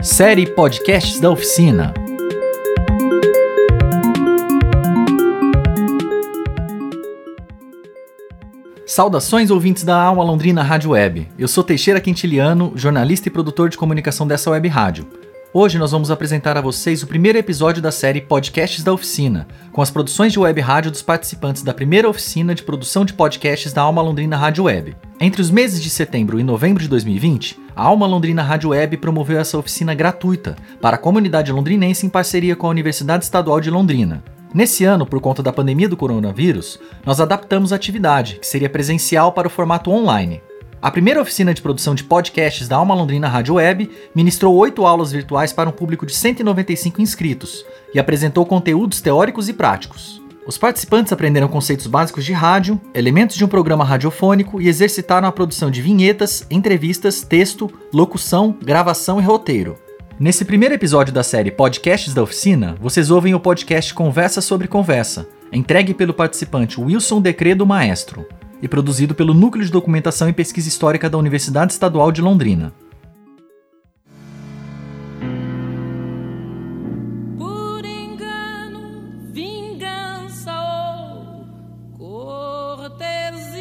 Série Podcasts da Oficina. Saudações ouvintes da Alma Londrina Rádio Web. Eu sou Teixeira Quintiliano, jornalista e produtor de comunicação dessa web rádio. Hoje nós vamos apresentar a vocês o primeiro episódio da série Podcasts da Oficina, com as produções de web rádio dos participantes da primeira oficina de produção de podcasts da Alma Londrina Rádio Web. Entre os meses de setembro e novembro de 2020, a Alma Londrina Rádio Web promoveu essa oficina gratuita para a comunidade londrinense em parceria com a Universidade Estadual de Londrina. Nesse ano, por conta da pandemia do coronavírus, nós adaptamos a atividade, que seria presencial, para o formato online. A primeira oficina de produção de podcasts da Alma Londrina Rádio Web ministrou oito aulas virtuais para um público de 195 inscritos e apresentou conteúdos teóricos e práticos. Os participantes aprenderam conceitos básicos de rádio, elementos de um programa radiofônico e exercitaram a produção de vinhetas, entrevistas, texto, locução, gravação e roteiro. Nesse primeiro episódio da série Podcasts da Oficina, vocês ouvem o podcast Conversa sobre Conversa, entregue pelo participante Wilson Decredo Maestro e produzido pelo Núcleo de Documentação e Pesquisa Histórica da Universidade Estadual de Londrina. Por engano, vingança ou cortesia.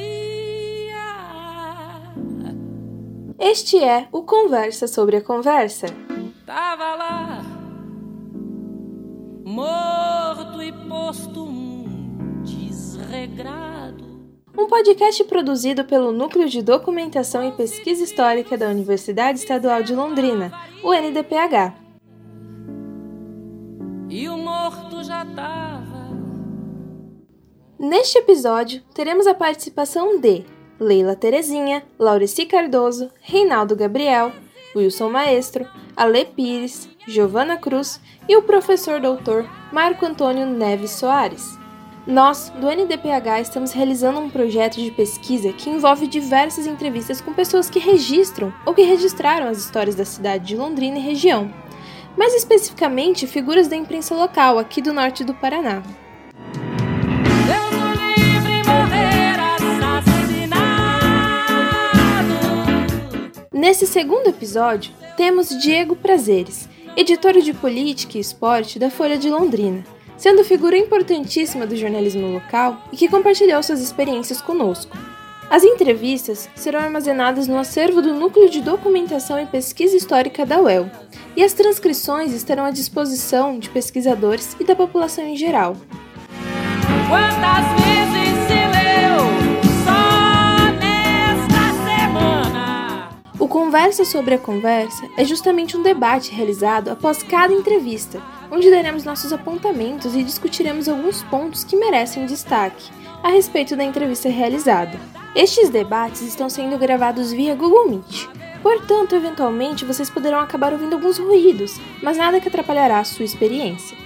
Este é o Conversa sobre a Conversa. Tava lá, morto e posto um desregrado. Um podcast produzido pelo Núcleo de Documentação e Pesquisa Histórica da Universidade Estadual de Londrina, o NDPH. E o morto já tava. Neste episódio, teremos a participação de Leila Terezinha, Laureci Cardoso, Reinaldo Gabriel, Wilson Maestro, Ale Pires, Giovana Cruz e o professor doutor Marco Antônio Neves Soares. Nós, do NDPH, estamos realizando um projeto de pesquisa que envolve diversas entrevistas com pessoas que registram ou que registraram as histórias da cidade de Londrina e região, mais especificamente figuras da imprensa local aqui do norte do Paraná. Nesse segundo episódio, temos Diego Prazeres, editor de política e esporte da Folha de Londrina, sendo figura importantíssima do jornalismo local e que compartilhou suas experiências conosco. As entrevistas serão armazenadas no acervo do Núcleo de Documentação e Pesquisa Histórica da UEL, e as transcrições estarão à disposição de pesquisadores e da população em geral. O Conversa sobre a Conversa é justamente um debate realizado após cada entrevista, onde daremos nossos apontamentos e discutiremos alguns pontos que merecem destaque a respeito da entrevista realizada. Estes debates estão sendo gravados via Google Meet. Portanto, eventualmente vocês poderão acabar ouvindo alguns ruídos, mas nada que atrapalhará a sua experiência.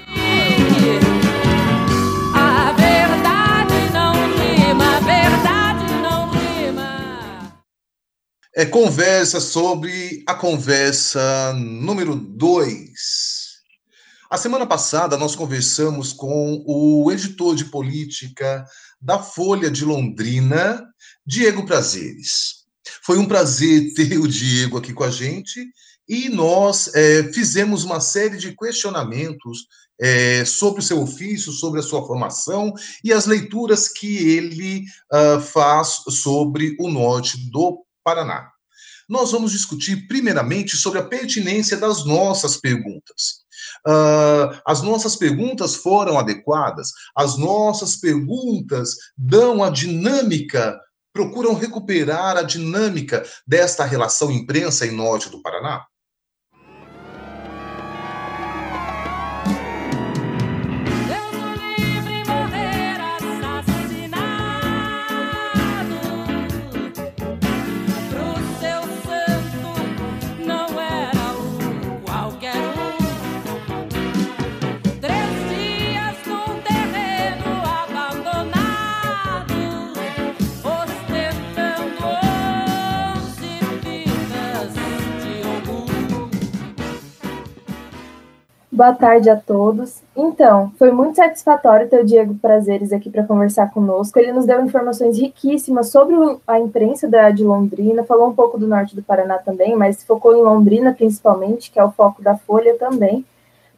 A verdade não rima, a verdade não rima. É conversa sobre a conversa número 2. A semana passada nós conversamos com o editor de política da Folha de Londrina, Diego Prazeres. Foi um prazer ter o Diego aqui com a gente e nós eh, fizemos uma série de questionamentos eh, sobre o seu ofício, sobre a sua formação e as leituras que ele ah, faz sobre o norte do Paraná. Nós vamos discutir primeiramente sobre a pertinência das nossas perguntas. Ah, as nossas perguntas foram adequadas, as nossas perguntas dão a dinâmica, procuram recuperar a dinâmica desta relação imprensa e norte do Paraná? Boa tarde a todos. Então, foi muito satisfatório ter o Diego Prazeres aqui para conversar conosco. Ele nos deu informações riquíssimas sobre a imprensa da, de Londrina, falou um pouco do norte do Paraná também, mas focou em Londrina principalmente, que é o foco da Folha também.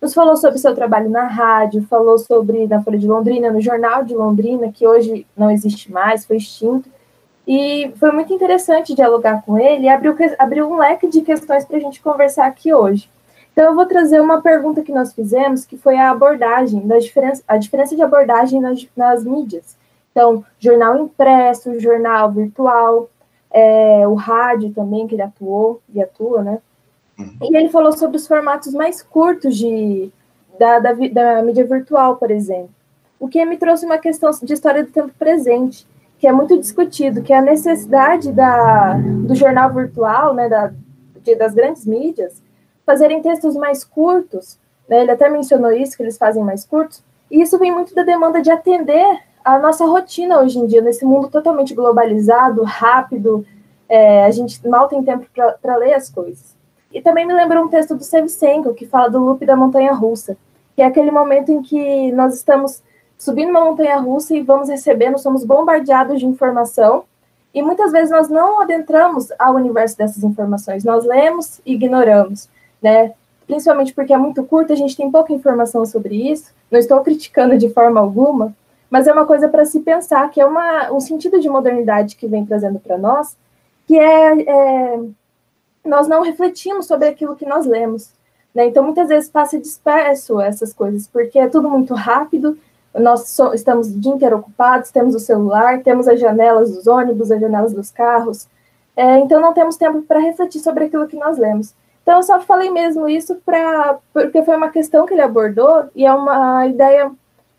Nos falou sobre seu trabalho na rádio, falou sobre na Folha de Londrina, no Jornal de Londrina, que hoje não existe mais, foi extinto. E foi muito interessante dialogar com ele e abriu, abriu um leque de questões para a gente conversar aqui hoje. Então, eu vou trazer uma pergunta que nós fizemos, que foi a abordagem, da diferença, a diferença de abordagem nas, nas mídias. Então, jornal impresso, jornal virtual, é, o rádio também, que ele atuou e atua, né? Uhum. E ele falou sobre os formatos mais curtos de, da, da, da mídia virtual, por exemplo. O que me trouxe uma questão de história do tempo presente, que é muito discutido, que é a necessidade da, do jornal virtual, né, da, de, das grandes mídias, fazerem textos mais curtos, né, ele até mencionou isso, que eles fazem mais curtos, e isso vem muito da demanda de atender a nossa rotina hoje em dia, nesse mundo totalmente globalizado, rápido, é, a gente mal tem tempo para ler as coisas. E também me lembrou um texto do Sevchenko, que fala do loop da montanha russa, que é aquele momento em que nós estamos subindo uma montanha russa e vamos recebendo, somos bombardeados de informação, e muitas vezes nós não adentramos ao universo dessas informações, nós lemos e ignoramos né? Principalmente porque é muito curto, a gente tem pouca informação sobre isso. Não estou criticando de forma alguma, mas é uma coisa para se pensar, que é uma, um sentido de modernidade que vem trazendo para nós, que é, é, nós não refletimos sobre aquilo que nós lemos. Né? Então, muitas vezes passa disperso essas coisas, porque é tudo muito rápido, nós so, estamos o dia inteiro ocupados, temos o celular, temos as janelas dos ônibus, as janelas dos carros, é, então não temos tempo para refletir sobre aquilo que nós lemos. Então, eu só falei mesmo isso pra, porque foi uma questão que ele abordou e é uma ideia,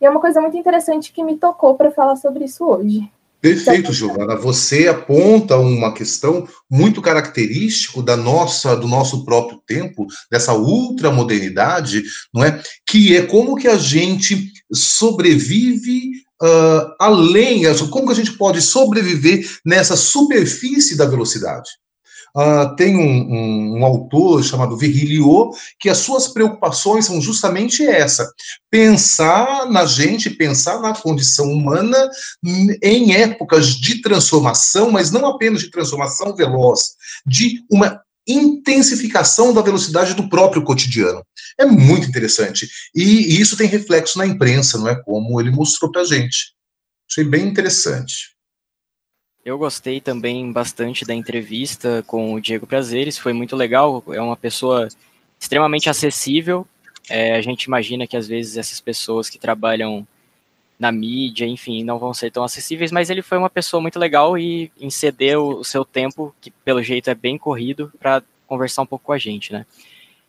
e é uma coisa muito interessante que me tocou para falar sobre isso hoje. Perfeito, Giovana. Você aponta uma questão muito característico da nossa, do nosso próprio tempo, dessa ultramodernidade, não é? Que é como que a gente sobrevive uh, além, como que a gente pode sobreviver nessa superfície da velocidade. Uh, tem um, um, um, autor chamado Virgilio que as suas preocupações são justamente essa: pensar na gente, pensar na condição humana em épocas de transformação, mas não apenas de transformação veloz, de uma intensificação da velocidade do próprio cotidiano. É muito interessante. E, e isso tem reflexo na imprensa, não é? Como ele mostrou para a gente. Achei bem interessante. Eu gostei também bastante da entrevista com o Diego Prazeres, foi muito legal. É uma pessoa extremamente acessível. É, a gente imagina que às vezes essas pessoas que trabalham na mídia, enfim, não vão ser tão acessíveis, mas ele foi uma pessoa muito legal e cedeu o seu tempo, que pelo jeito é bem corrido, para conversar um pouco com a gente, né?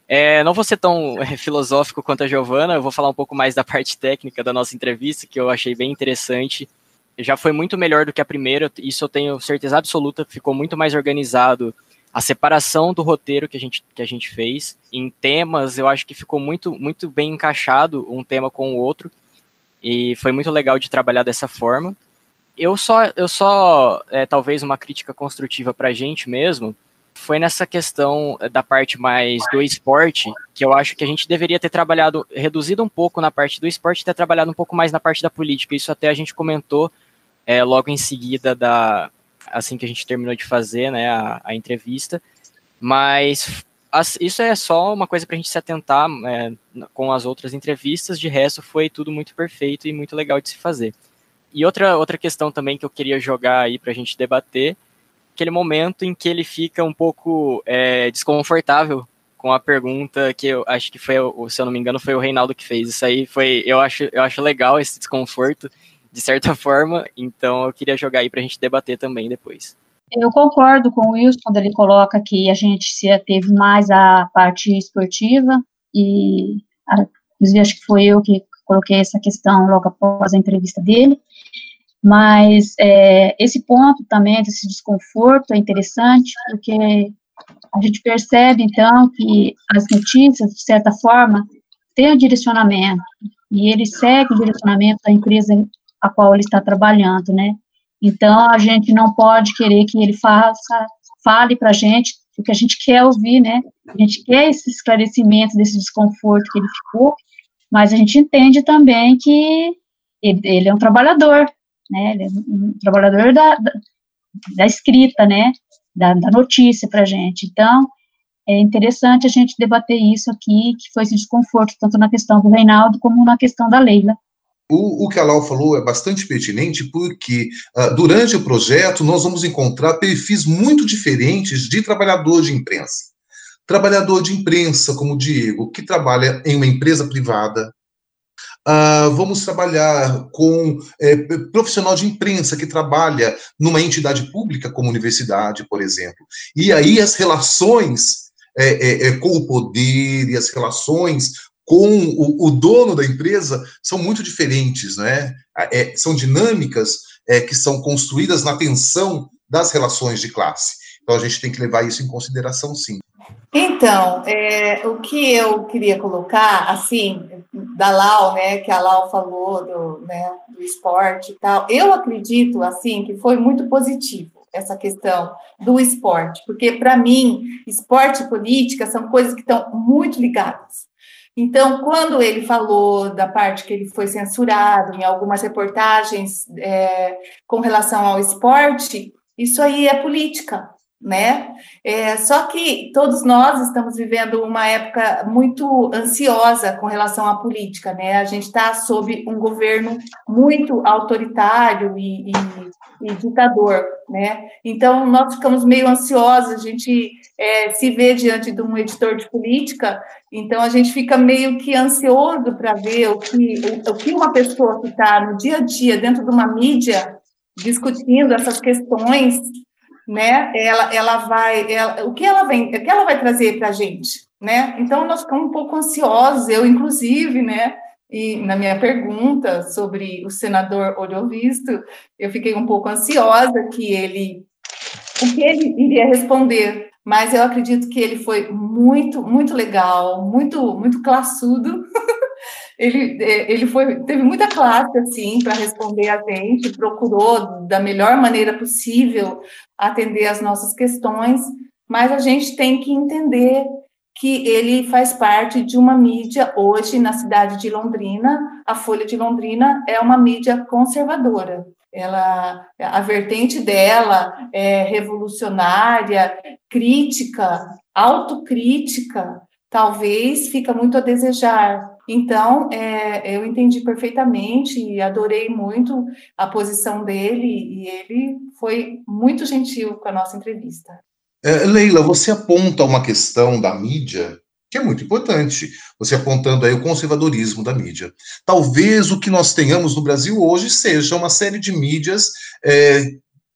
É, não vou ser tão é, filosófico quanto a Giovana, eu vou falar um pouco mais da parte técnica da nossa entrevista, que eu achei bem interessante já foi muito melhor do que a primeira, isso eu tenho certeza absoluta, ficou muito mais organizado. A separação do roteiro que a gente, que a gente fez em temas, eu acho que ficou muito, muito bem encaixado um tema com o outro, e foi muito legal de trabalhar dessa forma. Eu só, eu só é, talvez uma crítica construtiva para a gente mesmo, foi nessa questão da parte mais do esporte, que eu acho que a gente deveria ter trabalhado, reduzido um pouco na parte do esporte ter trabalhado um pouco mais na parte da política. Isso até a gente comentou é, logo em seguida da assim que a gente terminou de fazer né, a, a entrevista. Mas as, isso é só uma coisa para a gente se atentar é, com as outras entrevistas. De resto, foi tudo muito perfeito e muito legal de se fazer. E outra, outra questão também que eu queria jogar aí para a gente debater, aquele momento em que ele fica um pouco é, desconfortável com a pergunta que eu acho que foi, se eu não me engano, foi o Reinaldo que fez. Isso aí foi, eu acho, eu acho legal esse desconforto de certa forma, então eu queria jogar aí para a gente debater também depois. Eu concordo com o Wilson quando ele coloca que a gente se ateve mais à parte esportiva e, inclusive, acho que foi eu que coloquei essa questão logo após a entrevista dele, mas é, esse ponto também desse desconforto é interessante porque a gente percebe então que as notícias, de certa forma, têm um direcionamento e ele segue o direcionamento da empresa a qual ele está trabalhando, né? Então, a gente não pode querer que ele faça, fale para a gente o que a gente quer ouvir, né? A gente quer esse esclarecimento desse desconforto que ele ficou, mas a gente entende também que ele, ele é um trabalhador, né? Ele é um trabalhador da, da, da escrita, né? Da, da notícia para a gente. Então, é interessante a gente debater isso aqui, que foi esse desconforto, tanto na questão do Reinaldo como na questão da Leila. O, o, que a Lau falou é bastante pertinente, porque uh, durante o projeto nós vamos encontrar perfis muito diferentes de trabalhador de imprensa. Trabalhador de imprensa, como o Diego, que trabalha em uma empresa privada. Uh, vamos trabalhar com é, profissional de imprensa que trabalha numa entidade pública, como universidade, por exemplo. E aí as relações é, é, é com o poder e as relações com o, o, dono da empresa são muito diferentes, né? É, são dinâmicas é, que são construídas na tensão das relações de classe. Então a gente tem que levar isso em consideração, sim. Então, é, o que eu queria colocar, assim, da Lau, né, que a Lau falou do, né, do esporte e tal, eu acredito, assim, que foi muito positivo essa questão do esporte, porque, para mim, esporte e política são coisas que estão muito ligadas. Então, quando ele falou da parte que ele foi censurado em algumas reportagens é, com relação ao esporte, isso aí é política, né? É, só que todos nós estamos vivendo uma época muito ansiosa com relação à política, né? A gente está sob um governo muito autoritário e, e, e, ditador, né? Então nós ficamos meio ansiosos, a gente é, se vê diante de um editor de política, então a gente fica meio que ansioso para ver o que, o, o que uma pessoa que está no dia a dia dentro de uma mídia discutindo essas questões né? Ela, ela vai, ela, o que ela vem, o que ela vai trazer para a gente, né? Então nós ficamos um pouco ansiosos, eu inclusive, né? E na minha pergunta sobre o senador Olho Visto, eu fiquei um pouco ansiosa que ele, o que ele iria responder, mas eu acredito que ele foi muito, muito legal, muito, muito classudo. ele, é, ele foi, teve muita classe, assim, para responder a gente, procurou da melhor maneira possível atender as nossas questões, mas a gente tem que entender que ele faz parte de uma mídia hoje na cidade de Londrina. A Folha de Londrina é uma mídia conservadora. Ela, a vertente dela é revolucionária, crítica, autocrítica, talvez fica muito a desejar. Então, é, eu entendi perfeitamente e adorei muito a posição dele, e ele foi muito gentil com a nossa entrevista. É, Leila, você aponta uma questão da mídia que é muito importante. Você apontando aí o conservadorismo da mídia. Talvez o que nós tenhamos no Brasil hoje seja uma série de mídias é,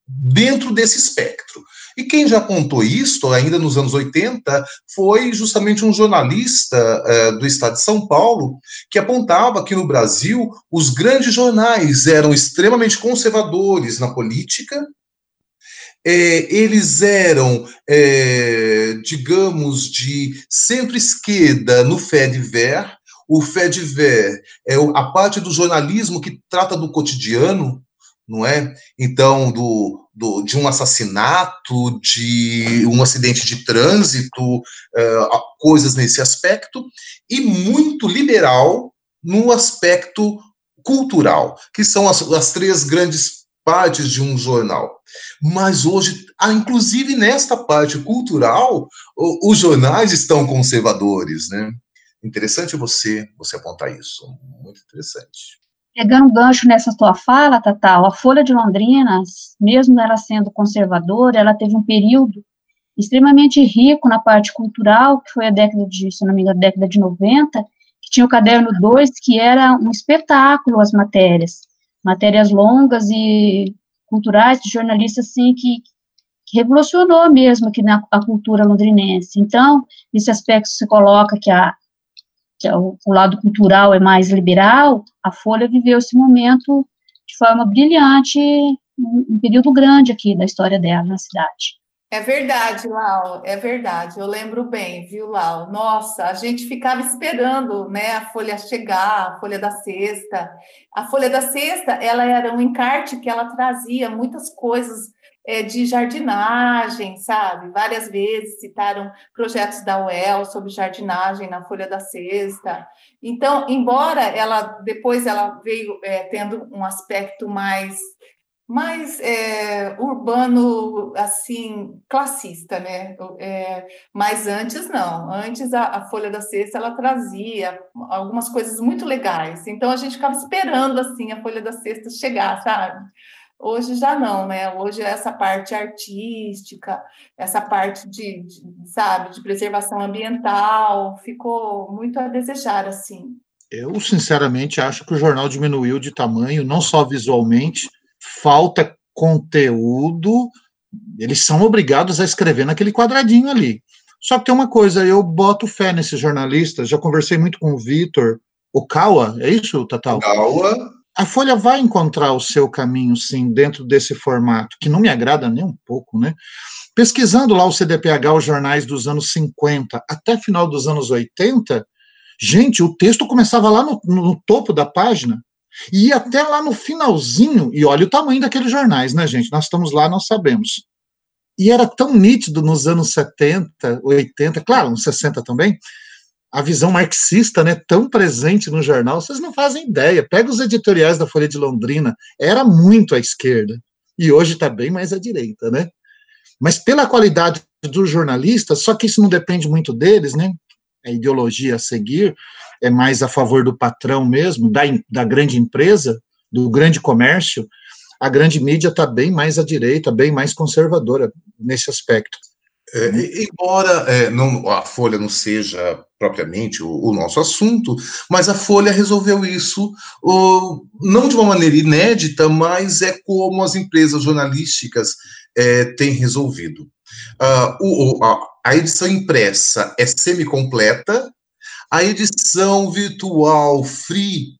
dentro desse espectro. E quem já apontou isso, ainda nos anos 80, foi justamente um jornalista é, do estado de São Paulo, que apontava que no Brasil os grandes jornais eram extremamente conservadores na política, é, eles eram, é, digamos, de centro-esquerda no Fediver. O Fediver é a parte do jornalismo que trata do cotidiano, não é? Então, do, do, de um assassinato, de um acidente de trânsito, uh, coisas nesse aspecto, e muito liberal no aspecto cultural, que são as, as três grandes partes de um jornal. Mas hoje, ah, inclusive nesta parte cultural, os jornais estão conservadores, né? Interessante você você apontar isso, muito interessante. Pegando gancho nessa tua fala, Tatal, a Folha de Londrina, mesmo ela sendo conservadora, ela teve um período extremamente rico na parte cultural, que foi a década de, se não me engano, década de 90, que tinha o caderno 2, que era um espetáculo as matérias, matérias longas e culturais de jornalistas, assim, que, que revolucionou mesmo aqui na a cultura londrinense. Então, nesse aspecto se coloca que a que é o, o lado cultural é mais liberal, a Folha viveu esse momento de forma brilhante, um, um período grande aqui da história dela na cidade. É verdade, Lau, é verdade. Eu lembro bem, viu, Lau? Nossa, a gente ficava esperando, né, a folha chegar, a folha da sexta. A folha da sexta, ela era um encarte que ela trazia muitas coisas é, de jardinagem, sabe? Várias vezes citaram projetos da UEL sobre jardinagem na Folha da Sexta. Então, embora ela depois ela veio é, tendo um aspecto mais mais é, urbano, assim, classista, né? É, mas antes não. Antes a, a, Folha da Sexta ela trazia algumas coisas muito legais. Então a gente ficava esperando assim a Folha da Sexta chegar, sabe? Hoje já não, né? Hoje essa parte artística, essa parte de, de sabe, de preservação ambiental ficou muito a desejar, assim. Eu sinceramente acho que o jornal diminuiu de tamanho, não só visualmente falta conteúdo, eles são obrigados a escrever naquele quadradinho ali. Só que tem uma coisa, eu boto fé nesses jornalistas, já conversei muito com o Vitor, o Kawa, é isso, Tatal? Kawa. A Folha vai encontrar o seu caminho, sim, dentro desse formato, que não me agrada nem um pouco, né? Pesquisando lá o CDPH, os jornais dos anos 50 até final dos anos 80, gente, o texto começava lá no, no topo da página, e até lá no finalzinho, e olha o tamanho daqueles jornais, né, gente? Nós estamos lá, nós sabemos. E era tão nítido nos anos 70, 80, claro, nos 60 também, a visão marxista, né, tão presente no jornal, vocês não fazem ideia. Pega os editoriais da Folha de Londrina, era muito à esquerda, e hoje está bem mais à direita, né? Mas pela qualidade dos jornalistas, só que isso não depende muito deles, né? A ideologia a seguir, é mais a favor do patrão mesmo, da, da grande empresa, do grande comércio, a grande mídia está bem mais à direita, bem mais conservadora nesse aspecto. É, embora é, não, a Folha não seja propriamente o, o, nosso assunto, mas a Folha resolveu isso o, não de uma maneira inédita, mas é como as empresas jornalísticas é, têm resolvido. Uh, o, a, a edição impressa é semi-completa, a edição virtual free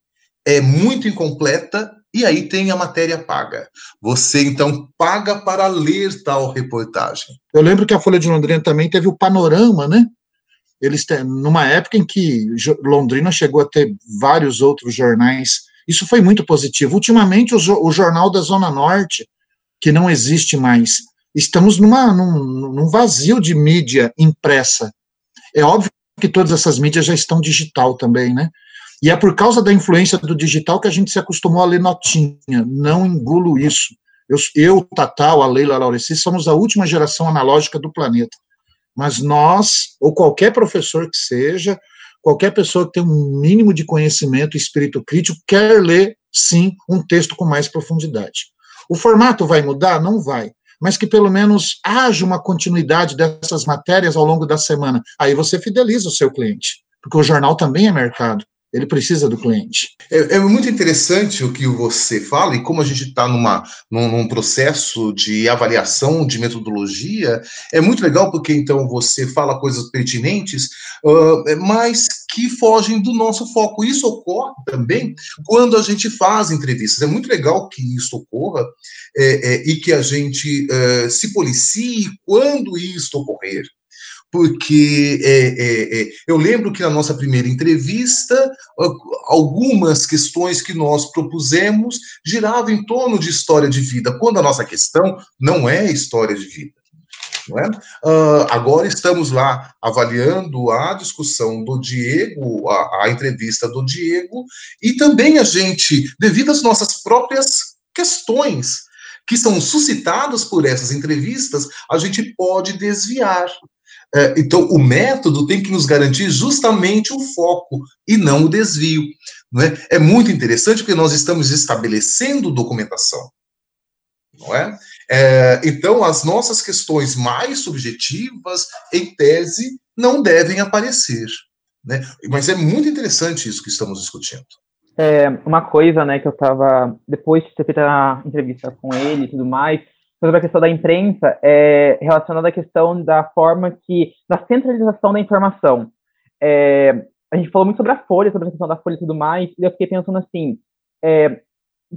é muito incompleta e aí tem a matéria paga. Você então paga para ler tal reportagem. Eu lembro que a Folha de Londrina também teve o panorama, né? Eles têm, numa época em que Londrina chegou a ter vários outros jornais. Isso foi muito positivo. Ultimamente, o, o jornal da Zona Norte, que não existe mais, estamos numa, num, num vazio de mídia impressa. É óbvio que todas essas mídias já estão digital também, né? E é por causa da influência do digital que a gente se acostumou a ler notinha. Não engulo isso. Eu, eu Tatal, a Leila, a Laureci, somos a última geração analógica do planeta. Mas nós, ou qualquer professor que seja, qualquer pessoa que tem um mínimo de conhecimento, espírito crítico, quer ler, sim, um texto com mais profundidade. O formato vai mudar? Não vai mas que pelo menos haja uma continuidade dessas matérias ao longo da semana. Aí você fideliza o seu cliente, porque o jornal também é mercado. Ele precisa do cliente. É, é, muito interessante o que você fala, e como a gente está num, num processo de avaliação de metodologia, é muito legal porque então você fala coisas pertinentes, uh, mas que fogem do nosso foco. Isso ocorre também quando a gente faz entrevistas. É muito legal que isso ocorra é, é, e que a gente uh, se policie quando isso ocorrer porque é, é, é, eu lembro que na nossa primeira entrevista, algumas questões que nós propusemos giravam em torno de história de vida, quando a nossa questão não é história de vida. É? Uh, agora estamos lá avaliando a discussão do Diego, a, a entrevista do Diego, e também a gente, devido às nossas próprias questões que são suscitadas por essas entrevistas, a gente pode desviar então, o método tem que nos garantir justamente o foco e não o desvio. Não é? é muito interessante porque nós estamos estabelecendo documentação. Não é? é? Então, as nossas questões mais subjetivas, em tese, não devem aparecer. Né? Mas é muito interessante isso que estamos discutindo. É, uma coisa né, que eu estava, depois de ter feito a entrevista com ele e tudo mais, sobre a questão da imprensa é relacionada à questão da forma que, da centralização da informação. É, a gente falou muito sobre a Folha, sobre a questão da Folha e tudo mais, e eu fiquei pensando assim, é,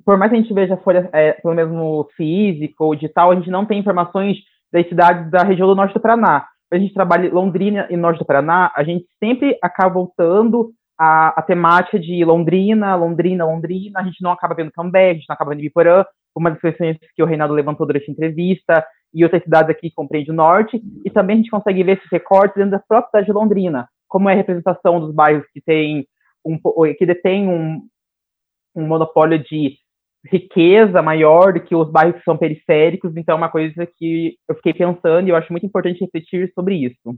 por mais que a gente veja a Folha é, pelo mesmo físico ou digital, a gente não tem informações das cidades da região do norte do Paraná. A gente trabalha em Londrina e norte do Paraná, a gente sempre acaba voltando a, a, temática de Londrina, Londrina, Londrina, a gente não acaba vendo Cambé, a gente não acaba vendo Ibiporã, como as questões que o Reinaldo levantou durante a entrevista, e outras cidades aqui que compreende o norte, e também a gente consegue ver esses recortes dentro da própria cidade de Londrina, como é a representação dos bairros que tem um, que detém um, um monopólio de riqueza maior do que os bairros que são periféricos, então é uma coisa que eu fiquei pensando e eu acho muito importante refletir sobre isso.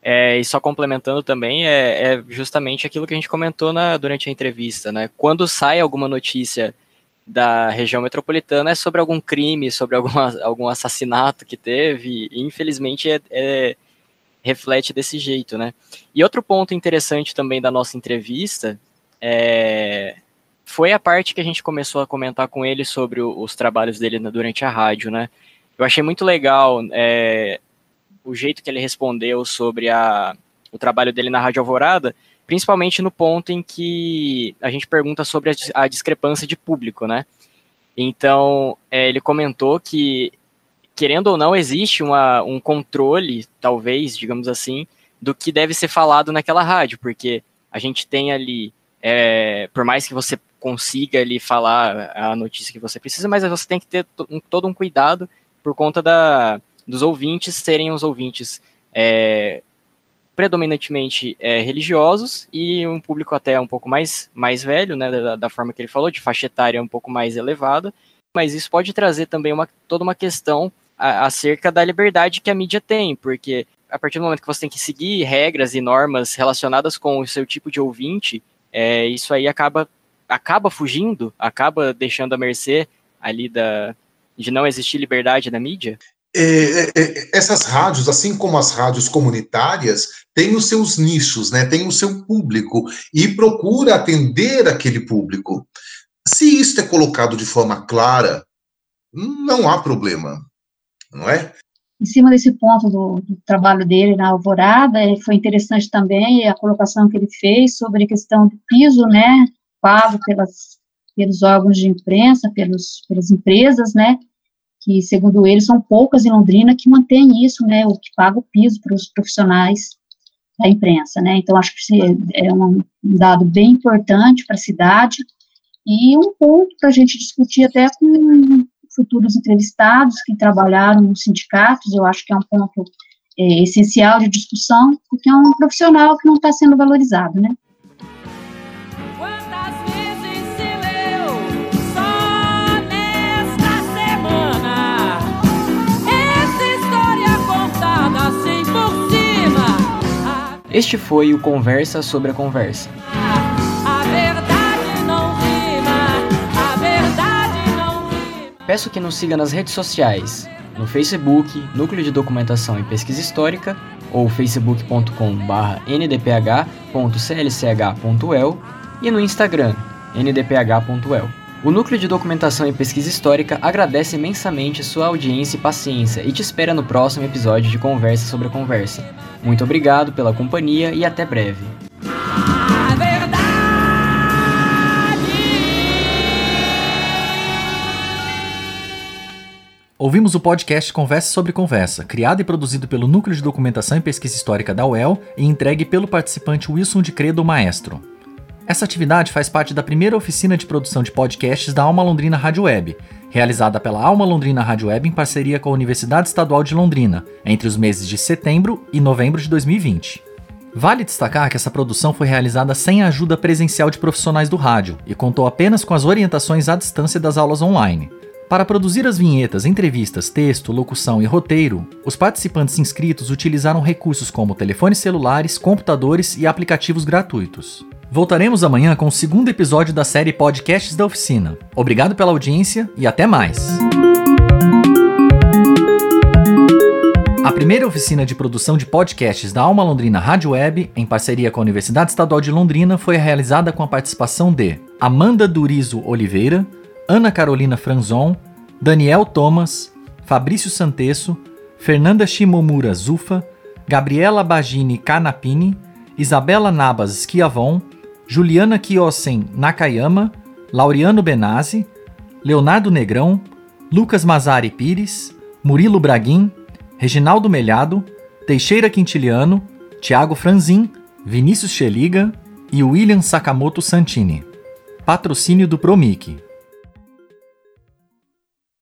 É, e só complementando também, é, é, justamente aquilo que a gente comentou na, durante a entrevista, né? Quando sai alguma notícia da região metropolitana é sobre algum crime, sobre alguma, algum assassinato que teve, e infelizmente é, é, reflete desse jeito, né? E outro ponto interessante também da nossa entrevista é, foi a parte que a gente começou a comentar com ele sobre o, os trabalhos dele durante a rádio, né? Eu achei muito legal é, o jeito que ele respondeu sobre a, o trabalho dele na Rádio Alvorada, principalmente no ponto em que a gente pergunta sobre a, discrepância de público, né? Então, é, ele comentou que, querendo ou não, existe uma, um controle, talvez, digamos assim, do que deve ser falado naquela rádio, porque a gente tem ali, é, por mais que você consiga ali falar a notícia que você precisa, mas você tem que ter todo um cuidado por conta da, dos ouvintes serem os ouvintes é, predominantemente é, religiosos e um público até um pouco mais, mais velho, né, da, da, forma que ele falou, de faixa etária um pouco mais elevada, mas isso pode trazer também uma, toda uma questão a, acerca da liberdade que a mídia tem, porque a partir do momento que você tem que seguir regras e normas relacionadas com o seu tipo de ouvinte, é, isso aí acaba, acaba fugindo, acaba deixando a mercê ali da, de não existir liberdade na mídia? É, é, é, essas rádios, assim como as rádios comunitárias, têm os seus nichos, né, têm o seu público e procura atender aquele público. Se isso é colocado de forma clara, não há problema, não é? Em cima desse ponto do, do trabalho dele na Alvorada, foi interessante também a colocação que ele fez sobre a questão do piso, né, pago pelas, pelos órgãos de imprensa, pelos, pelas empresas, né, que, segundo ele, são poucas em Londrina que mantêm isso, né, o que paga o piso para os profissionais da imprensa, né, então acho que é um dado bem importante para a cidade e um ponto para a gente discutir até com futuros entrevistados que trabalharam nos sindicatos, eu acho que é um ponto é, essencial de discussão, porque é um profissional que não está sendo valorizado, né. Este foi o Conversa sobre a Conversa. Peço que nos siga nas redes sociais, no Facebook, Núcleo de Documentação e Pesquisa Histórica, ou facebook.com/ndph.clch.el e no Instagram, ndph.el. O Núcleo de Documentação e Pesquisa Histórica agradece imensamente sua audiência e paciência e te espera no próximo episódio de Conversa sobre a Conversa. Muito obrigado pela companhia e até breve. Ouvimos o podcast Conversa sobre Conversa, criado e produzido pelo Núcleo de Documentação e Pesquisa Histórica da UEL e entregue pelo participante Wilson de Credo Maestro. Essa atividade faz parte da primeira oficina de produção de podcasts da Alma Londrina Rádio Web, realizada pela Alma Londrina Rádio Web em parceria com a Universidade Estadual de Londrina, entre os meses de setembro e novembro de 2020. Vale destacar que essa produção foi realizada sem a ajuda presencial de profissionais do rádio e contou apenas com as orientações à distância das aulas online. Para produzir as vinhetas, entrevistas, texto, locução e roteiro, os participantes inscritos utilizaram recursos como telefones celulares, computadores e aplicativos gratuitos. Voltaremos amanhã com o segundo episódio da série Podcasts da Oficina. Obrigado pela audiência e até mais! A primeira oficina de produção de podcasts da Alma Londrina Rádio Web, em parceria com a Universidade Estadual de Londrina, foi realizada com a participação de Amanda Durizo Oliveira, Ana Carolina Franzon, Daniel Thomas, Fabrício Santesso, Fernanda Shimomura Zufa, Gabriela Bagini Canapini, Isabela Nabas Schiavon, Juliana Kiosen Nakayama, Laureano Benazzi, Leonardo Negrão, Lucas Mazari Pires, Murilo Braguin, Reginaldo Melhado, Teixeira Quintiliano, Tiago Franzin, Vinícius Cheliga e William Sakamoto Santini. Patrocínio do Promic.